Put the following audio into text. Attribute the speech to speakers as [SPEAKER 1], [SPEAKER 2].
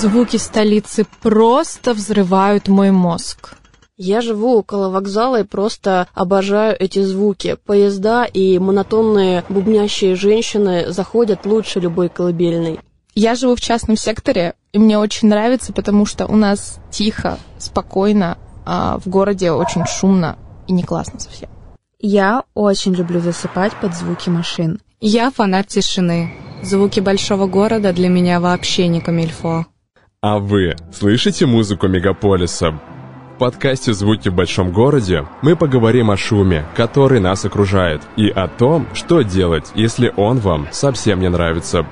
[SPEAKER 1] Звуки столицы просто взрывают мой мозг.
[SPEAKER 2] Я живу около вокзала и просто обожаю эти звуки. Поезда и монотонные бубнящие женщины заходят лучше любой колыбельной.
[SPEAKER 1] Я живу в частном секторе, и мне очень нравится, потому что у нас тихо, спокойно, а в городе очень шумно и не классно совсем.
[SPEAKER 3] Я очень люблю засыпать под звуки машин.
[SPEAKER 4] Я фанат тишины. Звуки большого города для меня вообще не камильфо.
[SPEAKER 5] А вы слышите музыку мегаполиса? В подкасте «Звуки в большом городе» мы поговорим о шуме, который нас окружает, и о том, что делать, если он вам совсем не нравится.